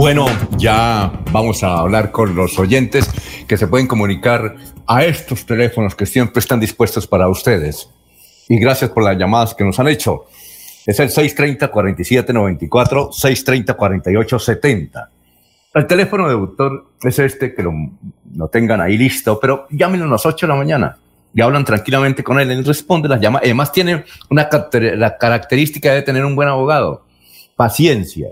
Bueno, ya vamos a hablar con los oyentes que se pueden comunicar a estos teléfonos que siempre están dispuestos para ustedes. Y gracias por las llamadas que nos han hecho. Es el 630-4794, 630-4870. El teléfono de doctor es este, que lo, tengan ahí listo, pero llámenos a las 8 de la mañana y hablan tranquilamente con él. Él responde las llamadas. Además, tiene una la característica de tener un buen abogado: paciencia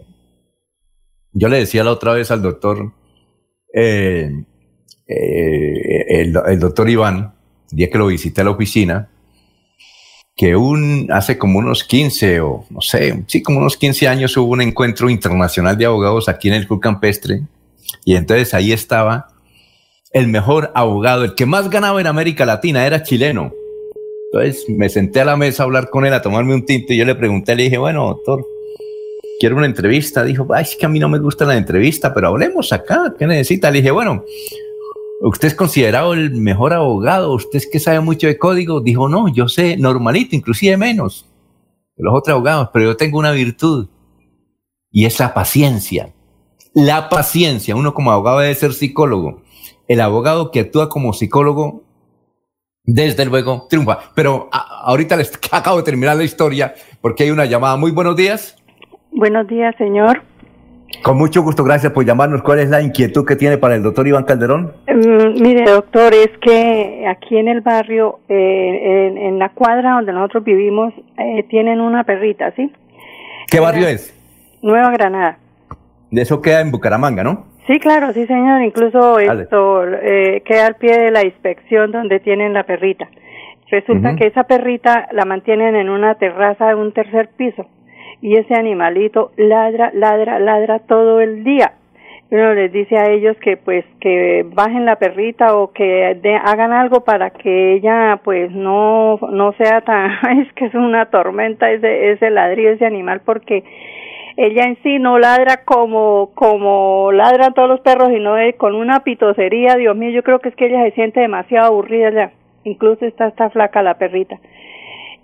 yo le decía la otra vez al doctor, eh, eh, el, doctor Iván, el día que lo visité a la oficina, que un, hace como unos 15 o no sé, sí, como unos 15 años hubo un encuentro internacional de abogados aquí en el Club Campestre y entonces ahí estaba el mejor abogado, el que más ganaba en América Latina, era chileno. Entonces me senté a la mesa a hablar con él, a tomarme un tinto y yo le pregunté, le dije, bueno, doctor, quiero una entrevista. Dijo, ay, es que a mí no me gusta la entrevista, pero hablemos acá, ¿qué necesita? Le dije, bueno, usted es considerado el mejor abogado, usted es que sabe mucho de código. Dijo, no, yo sé normalito, inclusive menos que los otros abogados, pero yo tengo una virtud y es la paciencia. La paciencia, uno como abogado debe ser psicólogo. El abogado que actúa como psicólogo, desde luego, triunfa. Pero ahorita les acabo de terminar la historia porque hay una llamada. Muy buenos días. Buenos días, señor. Con mucho gusto, gracias por llamarnos. ¿Cuál es la inquietud que tiene para el doctor Iván Calderón? Mm, mire, doctor, es que aquí en el barrio, eh, en, la cuadra donde nosotros vivimos, eh, tienen una perrita, ¿sí? ¿Qué barrio es? Nueva Granada. De eso queda en Bucaramanga, ¿no? Sí, claro, sí, señor. Incluso esto eh, queda al pie de la inspección donde tienen la perrita. Resulta que esa perrita la mantienen en una terraza de un tercer piso y ese animalito ladra, ladra, ladra todo el día. Uno les dice a ellos que pues que bajen la perrita o que hagan algo para que ella pues no no sea tan es que es una tormenta ese ese ladrillo ese animal porque ella en sí no ladra como como ladran todos los perros y no es con una pitocería Dios mío yo creo que es que ella se siente demasiado aburrida ya. Incluso está está flaca la perrita.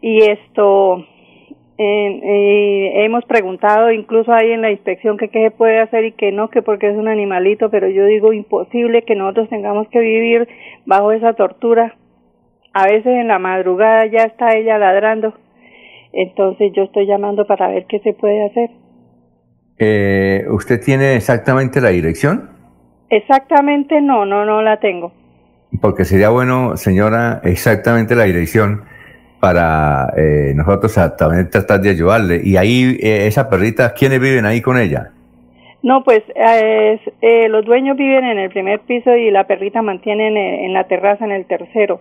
Y esto eh, hemos preguntado incluso ahí en la inspección que qué se puede hacer y que no, que porque es un animalito, pero yo digo imposible que nosotros tengamos que vivir bajo esa tortura. A veces en la madrugada ya está ella ladrando, entonces yo estoy llamando para ver qué se puede hacer. Eh, ¿Usted tiene exactamente la dirección? Exactamente no, no, no la tengo. Porque sería bueno, señora, exactamente la dirección para eh, nosotros también tratar de ayudarle. Y ahí, eh, esa perrita, ¿quiénes viven ahí con ella? No, pues eh, los dueños viven en el primer piso y la perrita mantiene en, la terraza en el tercero.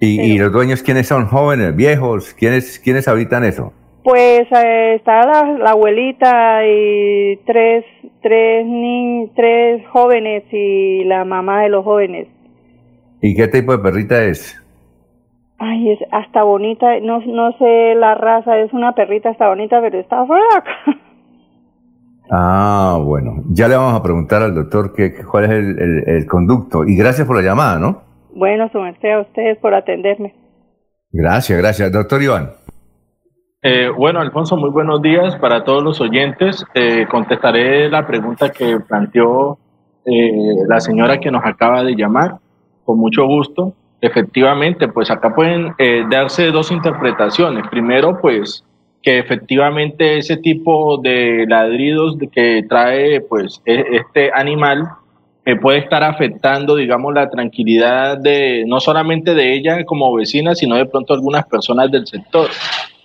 ¿Y, los dueños quiénes son? ¿Jóvenes, viejos? ¿Quiénes, quiénes habitan eso? Pues está la, abuelita y tres, tres, ni tres jóvenes y la mamá de los jóvenes. ¿Y qué tipo de perrita es? Ay, es hasta bonita, no, no sé la raza, es una perrita hasta bonita, pero está flaca. Ah, bueno, ya le vamos a preguntar al doctor que, cuál es el, el, conducto. Y gracias por la llamada, ¿no? Bueno, su merced a ustedes por atenderme. Gracias, gracias. Doctor Iván. Eh, bueno, Alfonso, muy buenos días para todos los oyentes. Eh, contestaré la pregunta que planteó eh, la señora que nos acaba de llamar, con mucho gusto. Efectivamente, pues acá pueden eh, darse dos interpretaciones. Primero, pues que efectivamente ese tipo de ladridos que trae pues e, este animal eh, puede estar afectando, digamos, la tranquilidad de no solamente de ella como vecina, sino de pronto algunas personas del sector.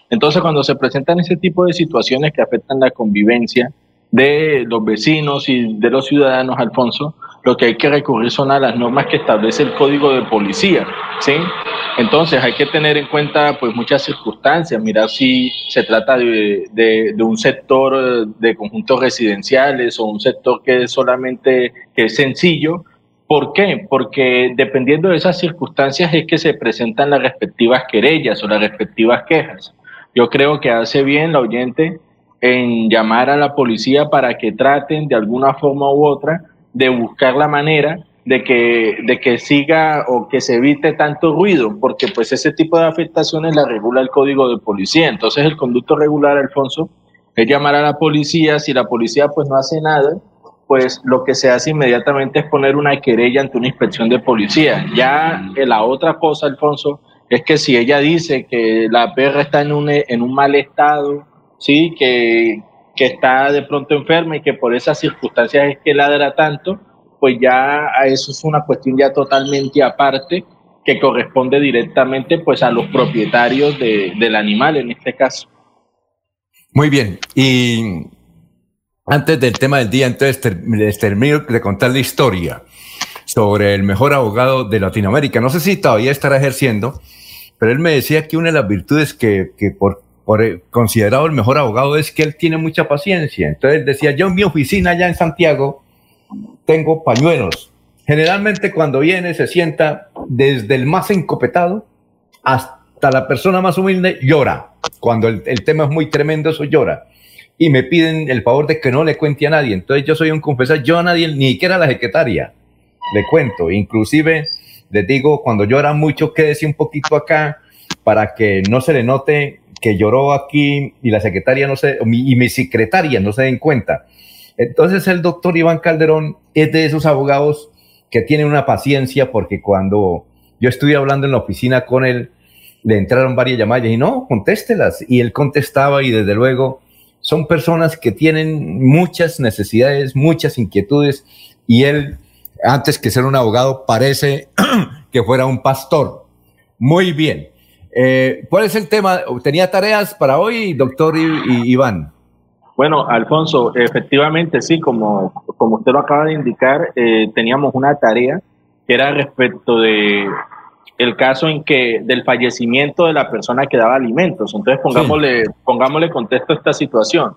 Entonces, cuando se presentan ese tipo de situaciones que afectan la convivencia de los vecinos y de los ciudadanos, Alfonso, lo que hay que recurrir son a las normas que establece el código de policía, ¿sí? Entonces hay que tener en cuenta pues muchas circunstancias, mirar si se trata de, de, un sector de conjuntos residenciales o un sector que es solamente que es sencillo. ¿Por qué? Porque dependiendo de esas circunstancias es que se presentan las respectivas querellas o las respectivas quejas. Yo creo que hace bien la oyente en llamar a la policía para que traten de alguna forma u otra de buscar la manera de que, de que siga o que se evite tanto ruido, porque pues ese tipo de afectaciones la regula el código de policía. Entonces el conducto regular, Alfonso, es llamar a la policía, si la policía pues no hace nada, pues lo que se hace inmediatamente es poner una querella ante una inspección de policía. Ya la otra cosa, Alfonso, es que si ella dice que la perra está en un, en un mal estado, sí, que, que está de pronto enferma y que por esas circunstancias es que ladra tanto, pues ya eso es una cuestión ya totalmente aparte que corresponde directamente pues a los propietarios de, del animal en este caso. Muy bien, y antes del tema del día, entonces les termino de contar la historia sobre el mejor abogado de Latinoamérica. No sé si todavía estará ejerciendo, pero él me decía que una de las virtudes que, que por por, eh, considerado el mejor abogado es que él tiene mucha paciencia. Entonces decía, yo en mi oficina allá en Santiago tengo pañuelos. Generalmente cuando viene se sienta desde el más encopetado hasta la persona más humilde, llora. Cuando el, tema es muy tremendo, eso llora. Y me piden el favor de que no le cuente a nadie. Entonces yo soy un confesor, yo a nadie, ni siquiera a la secretaria, le cuento. Inclusive les digo, cuando llora mucho, quédese un poquito acá para que no se le note que lloró aquí y la secretaria no se, y mi secretaria no se den cuenta. Entonces el doctor Iván Calderón es de esos abogados que tienen una paciencia porque cuando yo estuve hablando en la oficina con él, le entraron varias llamadas y no, contéstelas. Y él contestaba y desde luego son personas que tienen muchas necesidades, muchas inquietudes y él, antes que ser un abogado, parece que fuera un pastor. Muy bien. Eh, ¿Cuál es el tema? ¿Tenía tareas para hoy, doctor Iván? Bueno, Alfonso, efectivamente sí, como, como usted lo acaba de indicar, eh, teníamos una tarea que era respecto de el caso en que del fallecimiento de la persona que daba alimentos. Entonces pongámosle, pongámosle contexto a esta situación.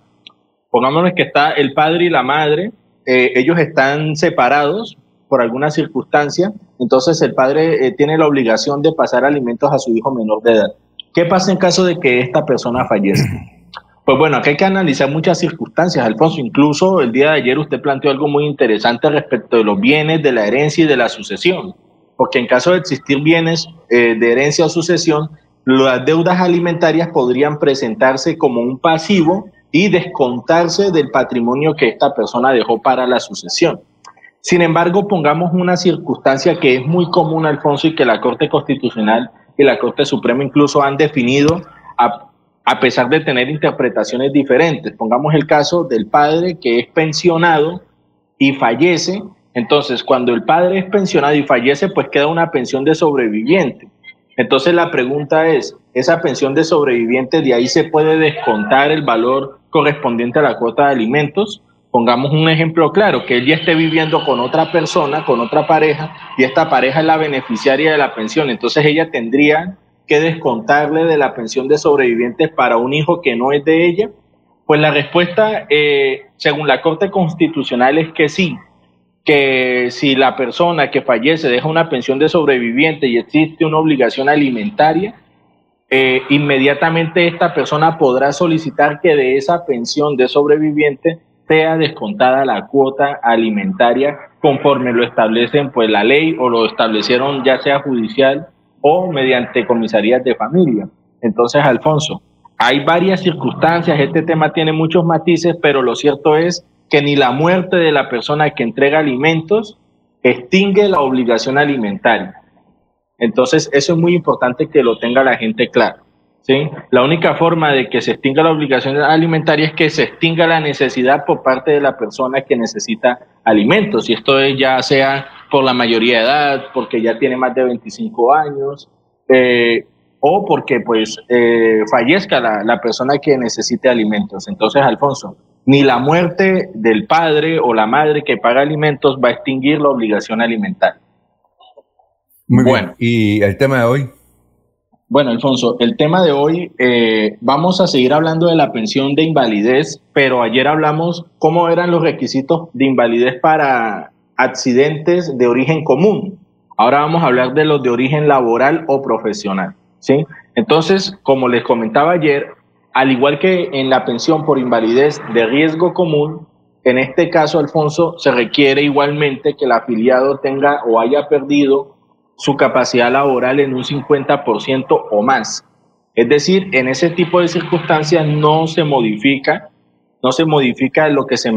Pongámosle que está el padre y la madre, eh, ellos están separados por alguna circunstancia, entonces el padre eh, tiene la obligación de pasar alimentos a su hijo menor de edad. ¿Qué pasa en caso de que esta persona fallezca? Pues bueno, aquí hay que analizar muchas circunstancias, Alfonso. Incluso el día de ayer usted planteó algo muy interesante respecto de los bienes, de la herencia y de la sucesión. Porque en caso de existir bienes eh, de herencia o sucesión, las deudas alimentarias podrían presentarse como un pasivo y descontarse del patrimonio que esta persona dejó para la sucesión. Sin embargo, pongamos una circunstancia que es muy común, Alfonso, y que la Corte Constitucional y la Corte Suprema incluso han definido a, pesar de tener interpretaciones diferentes. Pongamos el caso del padre que es pensionado y fallece. Entonces, cuando el padre es pensionado y fallece, pues queda una pensión de sobreviviente. Entonces la pregunta es, ¿esa pensión de sobreviviente de ahí se puede descontar el valor correspondiente a la cuota de alimentos? Pongamos un ejemplo claro, que él ya esté viviendo con otra persona, con otra pareja, y esta pareja es la beneficiaria de la pensión. Entonces ella tendría que descontarle de la pensión de sobrevivientes para un hijo que no es de ella. Pues la respuesta, eh, según la Corte Constitucional, es que sí, que si la persona que fallece deja una pensión de sobreviviente y existe una obligación alimentaria, eh, inmediatamente esta persona podrá solicitar que de esa pensión de sobreviviente sea descontada la cuota alimentaria conforme lo establecen pues la ley o lo establecieron ya sea judicial o mediante comisarías de familia. Entonces, Alfonso, hay varias circunstancias, este tema tiene muchos matices, pero lo cierto es que ni la muerte de la persona que entrega alimentos extingue la obligación alimentaria. Entonces, eso es muy importante que lo tenga la gente claro. ¿Sí? La única forma de que se extinga la obligación alimentaria es que se extinga la necesidad por parte de la persona que necesita alimentos, y esto es ya sea por la mayoría de edad, porque ya tiene más de 25 años, eh, o porque pues eh, fallezca la, la, persona que necesite alimentos. Entonces, Alfonso, Ni la muerte del padre o la madre que paga alimentos va a extinguir la obligación alimentaria. Muy bueno. ¿Y el tema de hoy? Bueno, Alfonso, el tema de hoy, eh, vamos a seguir hablando de la pensión de invalidez, pero ayer hablamos cómo eran los requisitos de invalidez para accidentes de origen común. Ahora vamos a hablar de los de origen laboral o profesional. ¿sí? Entonces, como les comentaba ayer, al igual que en la pensión por invalidez de riesgo común, en este caso, Alfonso, se requiere igualmente que el afiliado tenga o haya perdido su capacidad laboral en un 50% o más. Es decir, en ese tipo de circunstancias no se modifica, no se modifica lo que se,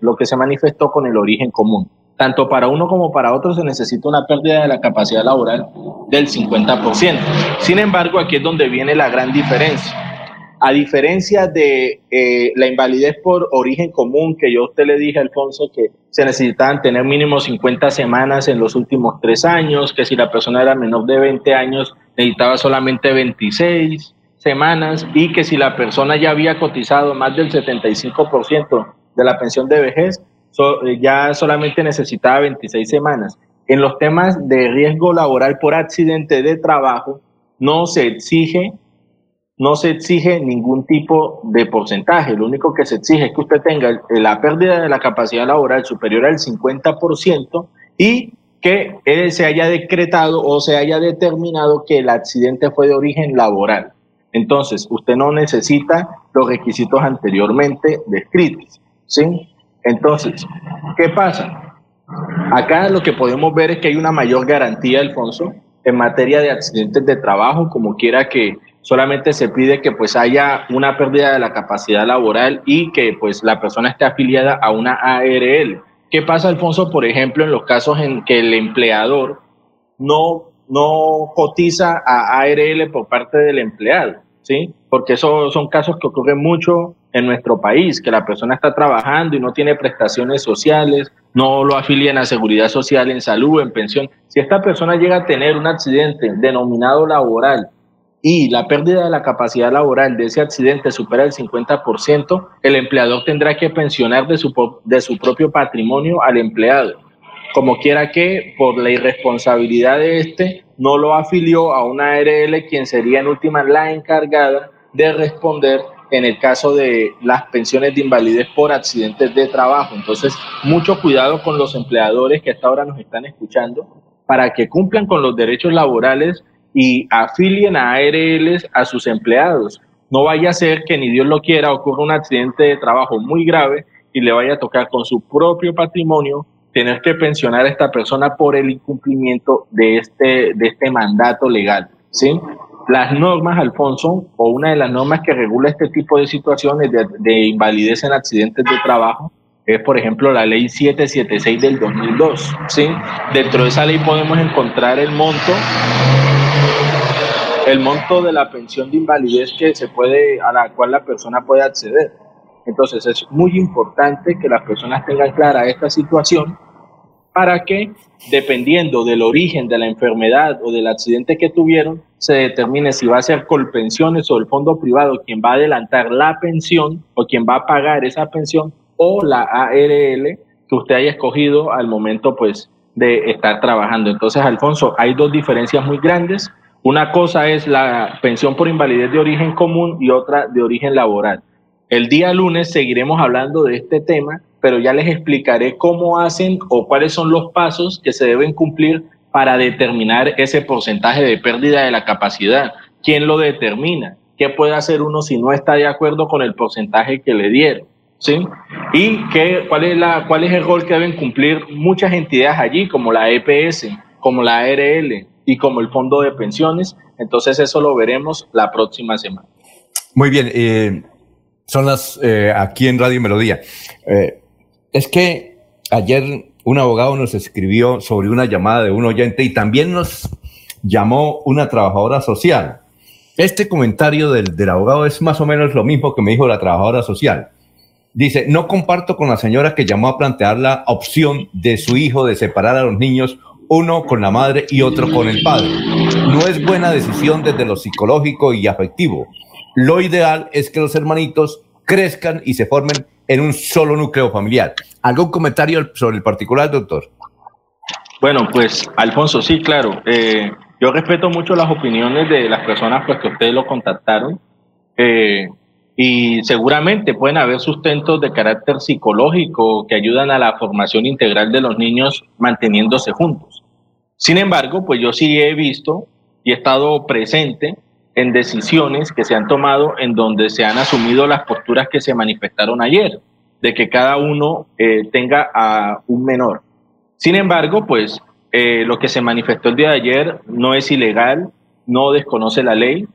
lo que se manifestó con el origen común. Tanto para uno como para otro se necesita una pérdida de la capacidad laboral del 50%. Sin embargo, aquí es donde viene la gran diferencia a diferencia de eh, la invalidez por origen común, que yo usted le dije, Alfonso, que se necesitaban tener mínimo 50 semanas en los últimos tres años, que si la persona era menor de 20 años necesitaba solamente 26 semanas y que si la persona ya había cotizado más del 75% de la pensión de vejez, ya solamente necesitaba 26 semanas. En los temas de riesgo laboral por accidente de trabajo, no se exige no se exige ningún tipo de porcentaje. Lo único que se exige es que usted tenga la pérdida de la capacidad laboral superior al 50% y que se haya decretado o se haya determinado que el accidente fue de origen laboral. Entonces, usted no necesita los requisitos anteriormente descritos. ¿sí? Entonces, ¿qué pasa? Acá lo que podemos ver es que hay una mayor garantía, Alfonso, en materia de accidentes de trabajo, como quiera que solamente se pide que pues haya una pérdida de la capacidad laboral y que pues la persona esté afiliada a una ARL. ¿Qué pasa, Alfonso, por ejemplo, en los casos en que el empleador no, no cotiza a ARL por parte del empleado? ¿Sí? Porque esos son casos que ocurren mucho en nuestro país, que la persona está trabajando y no tiene prestaciones sociales, no lo afilian a seguridad social, en salud, en pensión. Si esta persona llega a tener un accidente denominado laboral y la pérdida de la capacidad laboral de ese accidente supera el 50%, el empleador tendrá que pensionar de su, de su propio patrimonio al empleado. Como quiera que, por la irresponsabilidad de este, no lo afilió a una ARL, quien sería en última la encargada de responder en el caso de las pensiones de invalidez por accidentes de trabajo. Entonces, mucho cuidado con los empleadores que hasta ahora nos están escuchando para que cumplan con los derechos laborales y afilien a ARLs a sus empleados. No vaya a ser que ni Dios lo quiera ocurra un accidente de trabajo muy grave y le vaya a tocar con su propio patrimonio tener que pensionar a esta persona por el incumplimiento de este, de este mandato legal. ¿sí? Las normas, Alfonso, o una de las normas que regula este tipo de situaciones de, de invalidez en accidentes de trabajo, es por ejemplo la ley 776 del 2002. ¿sí? Dentro de esa ley podemos encontrar el monto el monto de la pensión de invalidez que se puede, a la cual la persona puede acceder. Entonces es muy importante que las personas tengan clara esta situación para que, dependiendo del origen de la enfermedad o del accidente que tuvieron, se determine si va a ser Colpensiones o el fondo privado quien va a adelantar la pensión o quien va a pagar esa pensión o la ARL que usted haya escogido al momento pues de estar trabajando. Entonces, Alfonso, hay dos diferencias muy grandes una cosa es la pensión por invalidez de origen común y otra de origen laboral. El día lunes seguiremos hablando de este tema, pero ya les explicaré cómo hacen o cuáles son los pasos que se deben cumplir para determinar ese porcentaje de pérdida de la capacidad. ¿Quién lo determina? ¿Qué puede hacer uno si no está de acuerdo con el porcentaje que le dieron? ¿Sí? ¿Y qué, cuál, es la, cuál es el rol que deben cumplir muchas entidades allí, como la EPS, como la ARL, y como el fondo de pensiones. Entonces eso lo veremos la próxima semana. Muy bien, eh, son las eh, aquí en Radio Melodía. Eh, es que ayer un abogado nos escribió sobre una llamada de un oyente y también nos llamó una trabajadora social. Este comentario del, del abogado es más o menos lo mismo que me dijo la trabajadora social. Dice, no comparto con la señora que llamó a plantear la opción de su hijo de separar a los niños uno con la madre y otro con el padre. No es buena decisión desde lo psicológico y afectivo. Lo ideal es que los hermanitos crezcan y se formen en un solo núcleo familiar. ¿Algún comentario sobre el particular, doctor? Bueno, pues Alfonso, sí, claro. Eh, yo respeto mucho las opiniones de las personas pues, que ustedes lo contactaron. Eh, y seguramente pueden haber sustentos de carácter psicológico que ayudan a la formación integral de los niños manteniéndose juntos. Sin embargo, pues yo sí he visto y he estado presente en decisiones que se han tomado en donde se han asumido las posturas que se manifestaron ayer, de que cada uno eh, tenga a un menor. Sin embargo, pues eh, lo que se manifestó el día de ayer no es ilegal, no desconoce la ley,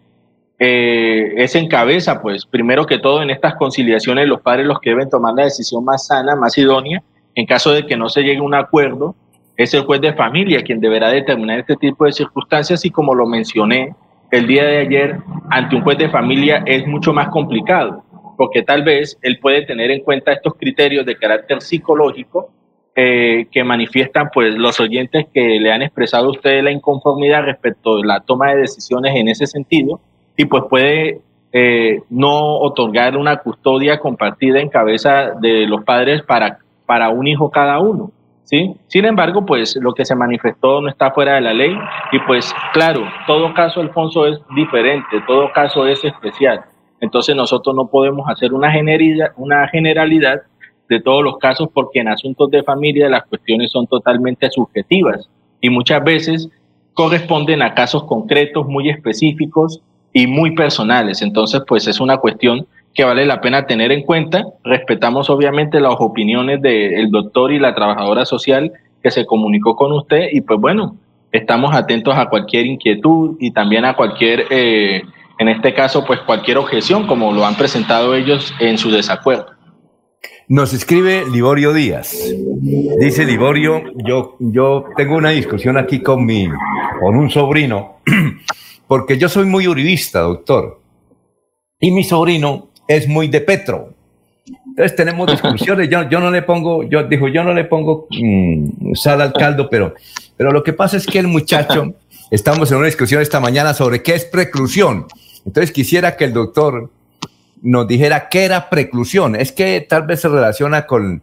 eh, es en cabeza, pues, primero que todo en estas conciliaciones los padres los que deben tomar la decisión más sana, más idónea, en caso de que no se llegue a un acuerdo, es el juez de familia quien deberá determinar este tipo de circunstancias y como lo mencioné el día de ayer, ante un juez de familia es mucho más complicado, porque tal vez él puede tener en cuenta estos criterios de carácter psicológico eh, que manifiestan pues los oyentes que le han expresado a ustedes la inconformidad respecto de la toma de decisiones en ese sentido y pues puede eh, no otorgar una custodia compartida en cabeza de los padres para, para un hijo cada uno. ¿Sí? Sin embargo, pues lo que se manifestó no está fuera de la ley y pues claro, todo caso, Alfonso, es diferente, todo caso es especial. Entonces nosotros no podemos hacer una generalidad, una de todos los casos porque en asuntos de familia las cuestiones son totalmente subjetivas y muchas veces corresponden a casos concretos muy específicos y muy personales. Entonces, pues es una cuestión que vale la pena tener en cuenta. Respetamos obviamente las opiniones del doctor y la trabajadora social que se comunicó con usted y pues bueno, estamos atentos a cualquier inquietud y también a cualquier, eh, en este caso, pues cualquier objeción como lo han presentado ellos en su desacuerdo. Nos escribe Liborio Díaz. Dice Liborio, yo, yo tengo una discusión aquí con mi, con un sobrino porque yo soy muy uribista, doctor. Y mi sobrino es muy de Petro. Entonces tenemos discusiones, yo, yo no le pongo, yo dijo, yo no le pongo mm, sal al caldo, pero, pero lo que pasa es que el muchacho, estamos en una discusión esta mañana sobre qué es preclusión. Entonces quisiera que el doctor nos dijera qué era preclusión. Es que tal vez se relaciona con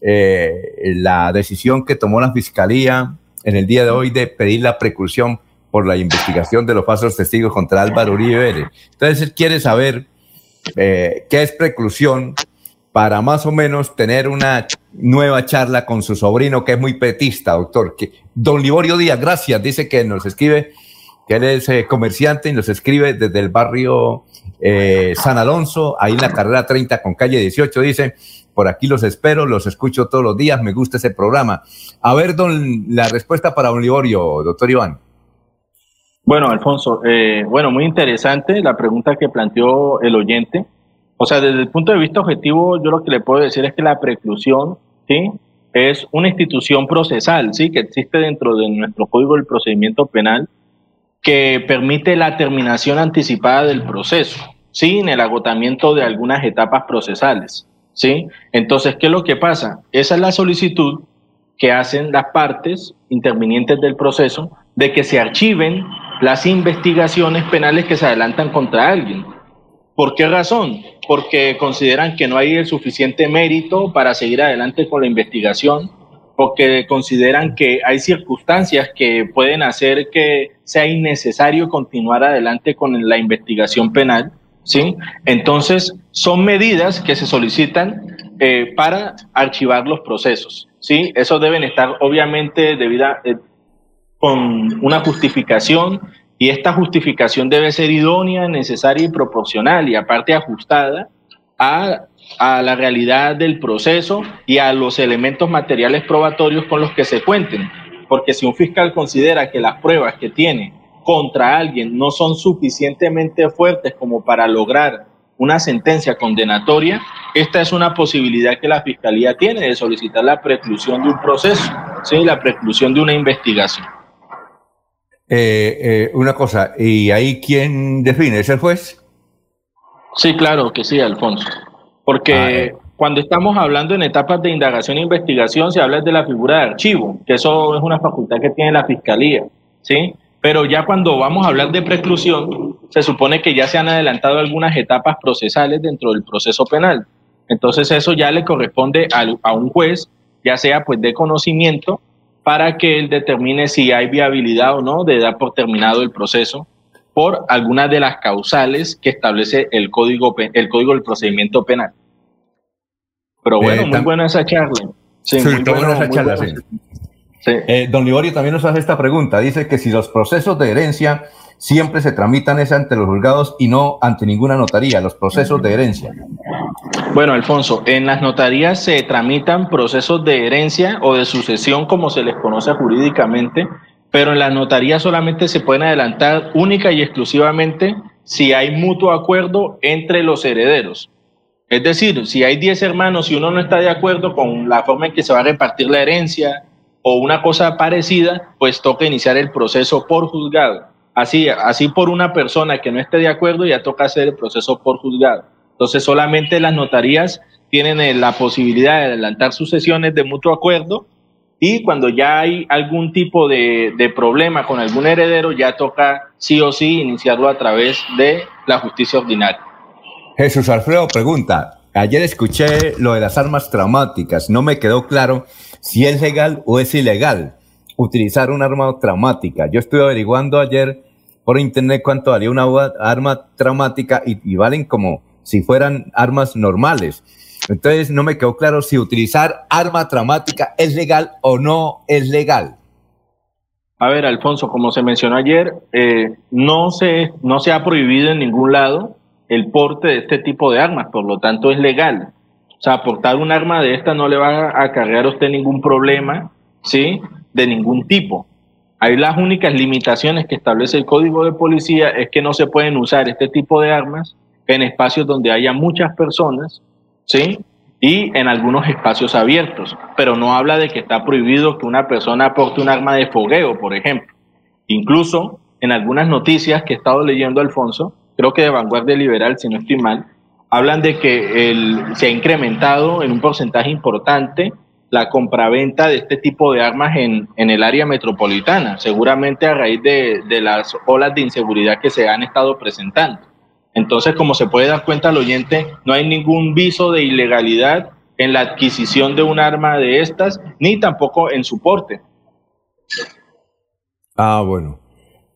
eh, la decisión que tomó la fiscalía en el día de hoy de pedir la preclusión por la investigación de los falsos testigos contra Álvaro Uribe. Entonces él quiere saber eh, qué es preclusión para más o menos tener una nueva charla con su sobrino que es muy petista, doctor. Que, don Liborio Díaz, gracias, dice que nos escribe, que él es eh, comerciante y nos escribe desde el barrio eh, San Alonso, ahí en la carrera 30 con calle 18, dice, por aquí los espero, los escucho todos los días, me gusta ese programa. A ver, don, la respuesta para don Liborio, doctor Iván. Bueno, Alfonso, eh, bueno, muy interesante la pregunta que planteó el oyente. O sea, desde el punto de vista objetivo, yo lo que le puedo decir es que la preclusión, ¿sí? Es una institución procesal, ¿sí? Que existe dentro de nuestro Código del Procedimiento Penal que permite la terminación anticipada del proceso, sin el agotamiento de algunas etapas procesales, ¿sí? Entonces, ¿qué es lo que pasa? Esa es la solicitud que hacen las partes intervinientes del proceso de que se archiven las investigaciones penales que se adelantan contra alguien. ¿Por qué razón? Porque consideran que no hay el suficiente mérito para seguir adelante con la investigación, porque consideran que hay circunstancias que pueden hacer que sea innecesario continuar adelante con la investigación penal, ¿sí? Entonces, son medidas que se solicitan eh, para archivar los procesos, ¿sí? Eso deben estar obviamente debida, eh, con una justificación y esta justificación debe ser idónea, necesaria y proporcional y aparte ajustada a, a, la realidad del proceso y a los elementos materiales probatorios con los que se cuenten. Porque si un fiscal considera que las pruebas que tiene contra alguien no son suficientemente fuertes como para lograr una sentencia condenatoria, esta es una posibilidad que la Fiscalía tiene de solicitar la preclusión de un proceso, ¿sí? la preclusión de una investigación. Eh, eh, una cosa, ¿y ahí quién define? ¿Es el juez? Sí, claro que sí, Alfonso. Porque ah, eh. cuando estamos hablando en etapas de indagación e investigación, se habla de la figura de archivo, que eso es una facultad que tiene la fiscalía, ¿sí? Pero ya cuando vamos a hablar de preclusión, se supone que ya se han adelantado algunas etapas procesales dentro del proceso penal. Entonces eso ya le corresponde a, un juez, ya sea pues de conocimiento, para que él determine si hay viabilidad o no de dar por terminado el proceso por alguna de las causales que establece el código, el código del procedimiento penal. Pero bueno, muy buena esa charla. Sí, muy buena esa charla, sí. Eh, don Liborio también nos hace esta pregunta. Dice que si los procesos de herencia siempre se tramitan es ante los juzgados y no ante ninguna notaría, los procesos de herencia. Bueno, Alfonso, en las notarías se tramitan procesos de herencia o de sucesión, como se les conoce jurídicamente, pero en las notarías solamente se pueden adelantar única y exclusivamente si hay mutuo acuerdo entre los herederos. Es decir, si hay 10 hermanos y uno no está de acuerdo con la forma en que se va a repartir la herencia o una cosa parecida, pues toca iniciar el proceso por juzgado. Así, así por una persona que no esté de acuerdo ya toca hacer el proceso por juzgado. Entonces solamente las notarías tienen eh, la posibilidad de adelantar sucesiones de mutuo acuerdo y cuando ya hay algún tipo de, de, problema con algún heredero, ya toca sí o sí iniciarlo a través de la justicia ordinaria. Jesús Alfredo pregunta, ayer escuché lo de las armas traumáticas, no me quedó claro si es legal o es ilegal utilizar un arma traumática. Yo estuve averiguando ayer por internet cuánto valía una arma traumática y, valen como si fueran armas normales. Entonces no me quedó claro si utilizar arma traumática es legal o no es legal. A ver, Alfonso, como se mencionó ayer, eh, no, se, no se ha prohibido en ningún lado el porte de este tipo de armas, por lo tanto es legal. O sea, portar un arma de esta no le va a acarrear a usted ningún problema, ¿sí? De ningún tipo. Ahí las únicas limitaciones que establece el Código de Policía es que no se pueden usar este tipo de armas en espacios donde haya muchas personas ¿sí? Y en algunos espacios abiertos, pero no habla de que está prohibido que una persona aporte un arma de fogueo, por ejemplo. Incluso en algunas noticias que he estado leyendo, Alfonso, creo que de Vanguardia Liberal, si no estoy mal, hablan de que el, se ha incrementado en un porcentaje importante la compraventa de este tipo de armas en, en el área metropolitana, seguramente a raíz de, de las olas de inseguridad que se han estado presentando. Entonces, como se puede dar cuenta al oyente, no hay ningún viso de ilegalidad en la adquisición de un arma de estas, ni tampoco en su porte. Ah, bueno.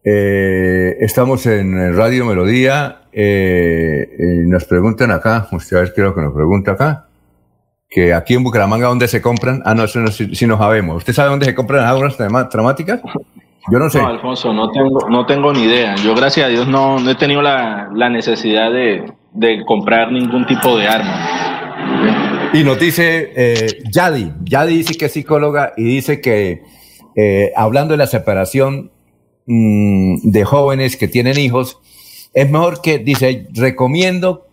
Eh, estamos en Radio Melodía. Eh, nos preguntan acá, usted a ver qué que nos pregunta acá, que aquí en Bucaramanga, ¿dónde se compran? Ah, no, eso no, si, no sabemos. ¿Usted sabe dónde se compran las traumáticas? Yo no sé. No, Alfonso, no tengo, no tengo ni idea. Yo, gracias a Dios, no, no he tenido la, necesidad de, comprar ningún tipo de arma. Y nos dice eh, Yadi, Yadi dice que es psicóloga y dice que eh, hablando de la separación mm, de jóvenes que tienen hijos, es mejor que, dice, recomiendo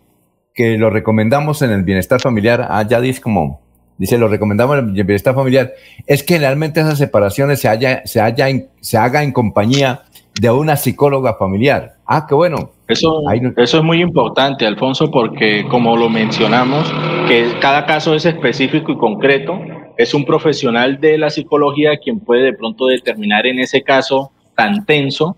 que lo recomendamos en el bienestar familiar. Ah, Yadi es como dice, lo recomendamos en el bienestar familiar, es que realmente esas separaciones se, haya, se, haya se haga en compañía de una psicóloga familiar. Ah, qué bueno. Eso, eso es muy importante, Alfonso, porque como lo mencionamos, que cada caso es específico y concreto, es un profesional de la psicología quien puede de pronto determinar en ese caso tan tenso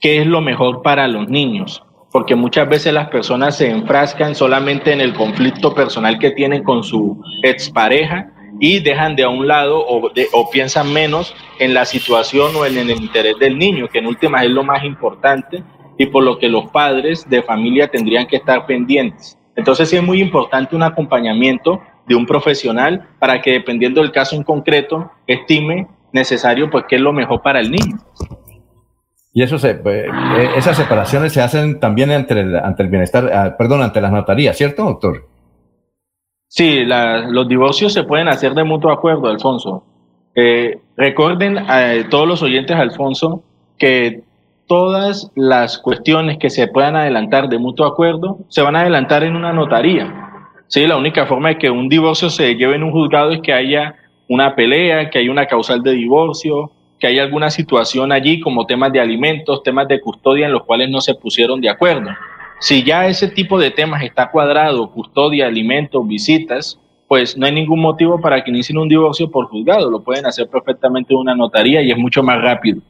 qué es lo mejor para los niños porque muchas veces las personas se enfrascan solamente en el conflicto personal que tienen con su expareja y dejan de a un lado o, piensan menos en la situación o en el interés del niño, que en últimas es lo más importante y por lo que los padres de familia tendrían que estar pendientes. Entonces sí es muy importante un acompañamiento de un profesional para que dependiendo del caso en concreto estime necesario pues qué es lo mejor para el niño. Y eso se, eh, eh, esas separaciones se hacen también ante el, ante el bienestar, ah, perdón, ante las notarías, ¿cierto, doctor? Sí, los divorcios se pueden hacer de mutuo acuerdo, Alfonso. Eh, recuerden a todos los oyentes, Alfonso, que todas las cuestiones que se puedan adelantar de mutuo acuerdo se van a adelantar en una notaría. Sí, la única forma de que un divorcio se lleve en un juzgado es que haya una pelea, que haya una causal de divorcio, que hay alguna situación allí como temas de alimentos, temas de custodia en los cuales no se pusieron de acuerdo. Si ya ese tipo de temas está cuadrado, custodia, alimentos, visitas, pues no hay ningún motivo para que inicien un divorcio por juzgado. Lo pueden hacer perfectamente en una notaría y es mucho más rápido.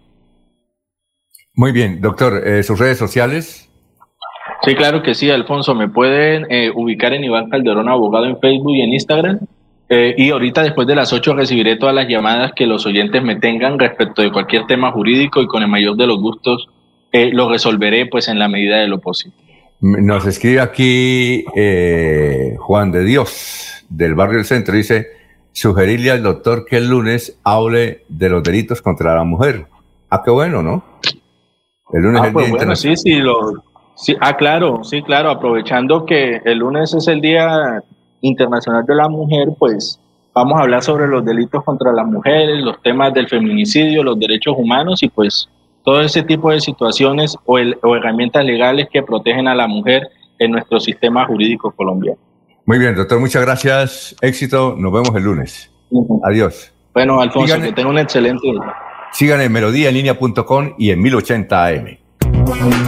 Muy bien, doctor, eh, sus redes sociales. Sí, claro que sí, Alfonso. Me pueden eh, ubicar en Iván Calderón Abogado en Facebook y en Instagram. Eh, y ahorita después de las 8 recibiré todas las llamadas que los oyentes me tengan respecto de cualquier tema jurídico y con el mayor de los gustos eh, lo resolveré pues en la medida de lo posible. Nos escribe aquí eh, Juan de Dios del barrio del centro, dice, sugerirle al doctor que el lunes hable de los delitos contra la mujer. Ah, qué bueno, ¿no? El lunes ah, es el pues bueno, sí, sí, lo, sí, ah, claro, sí, claro, aprovechando que el lunes es el Día Internacional de la Mujer, pues vamos a hablar sobre los delitos contra las mujeres, los temas del feminicidio, los derechos humanos y pues todo ese tipo de situaciones o, herramientas legales que protegen a la mujer en nuestro sistema jurídico colombiano. Muy bien, doctor, muchas gracias. Éxito, nos vemos el lunes. Adiós. Bueno, Alfonso, que tenga un excelente día. Sigan en melodíaenlínea.com y en 1080 AM.